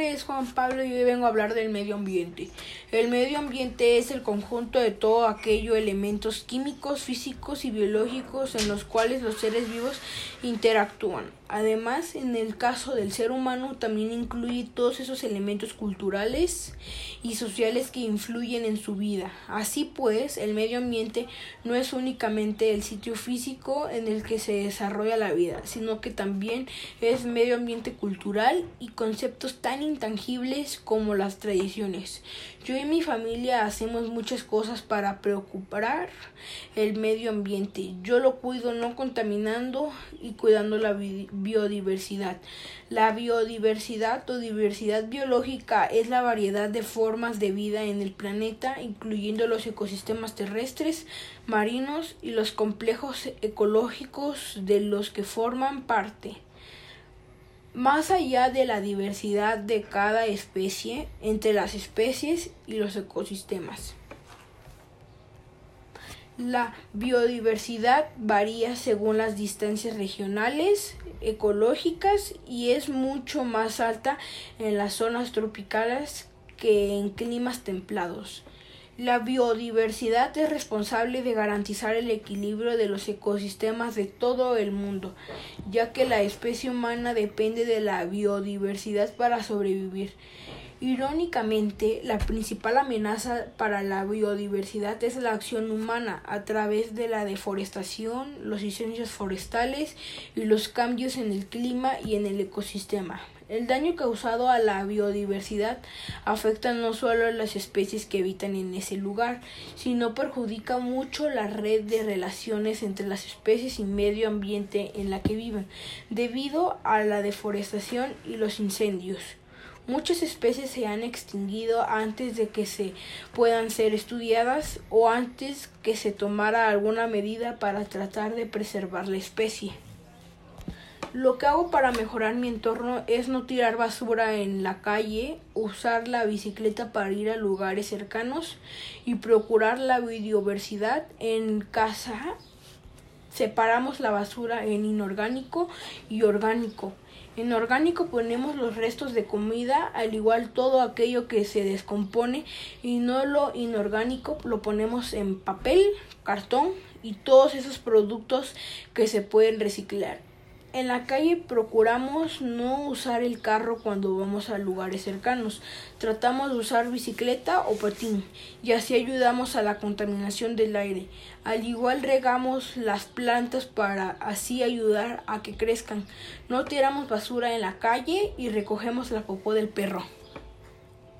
es Juan Pablo y hoy vengo a hablar del medio ambiente. El medio ambiente es el conjunto de todo aquello elementos químicos, físicos y biológicos en los cuales los seres vivos interactúan. Además, en el caso del ser humano también incluye todos esos elementos culturales y sociales que influyen en su vida. Así pues, el medio ambiente no es únicamente el sitio físico en el que se desarrolla la vida, sino que también es medio ambiente cultural y conceptos tan intangibles como las tradiciones. Yo y mi familia hacemos muchas cosas para preocupar el medio ambiente. Yo lo cuido no contaminando y cuidando la biodiversidad. La biodiversidad o diversidad biológica es la variedad de formas de vida en el planeta, incluyendo los ecosistemas terrestres, marinos y los complejos ecológicos de los que forman parte. Más allá de la diversidad de cada especie entre las especies y los ecosistemas. La biodiversidad varía según las distancias regionales, ecológicas y es mucho más alta en las zonas tropicales que en climas templados. La biodiversidad es responsable de garantizar el equilibrio de los ecosistemas de todo el mundo, ya que la especie humana depende de la biodiversidad para sobrevivir. Irónicamente, la principal amenaza para la biodiversidad es la acción humana a través de la deforestación, los incendios forestales y los cambios en el clima y en el ecosistema. El daño causado a la biodiversidad afecta no solo a las especies que habitan en ese lugar, sino perjudica mucho la red de relaciones entre las especies y medio ambiente en la que viven, debido a la deforestación y los incendios. Muchas especies se han extinguido antes de que se puedan ser estudiadas o antes que se tomara alguna medida para tratar de preservar la especie. Lo que hago para mejorar mi entorno es no tirar basura en la calle, usar la bicicleta para ir a lugares cercanos y procurar la biodiversidad en casa. Separamos la basura en inorgánico y orgánico. En orgánico ponemos los restos de comida, al igual todo aquello que se descompone, y no lo inorgánico lo ponemos en papel, cartón y todos esos productos que se pueden reciclar. En la calle procuramos no usar el carro cuando vamos a lugares cercanos. Tratamos de usar bicicleta o patín y así ayudamos a la contaminación del aire. Al igual regamos las plantas para así ayudar a que crezcan. No tiramos basura en la calle y recogemos la popó del perro.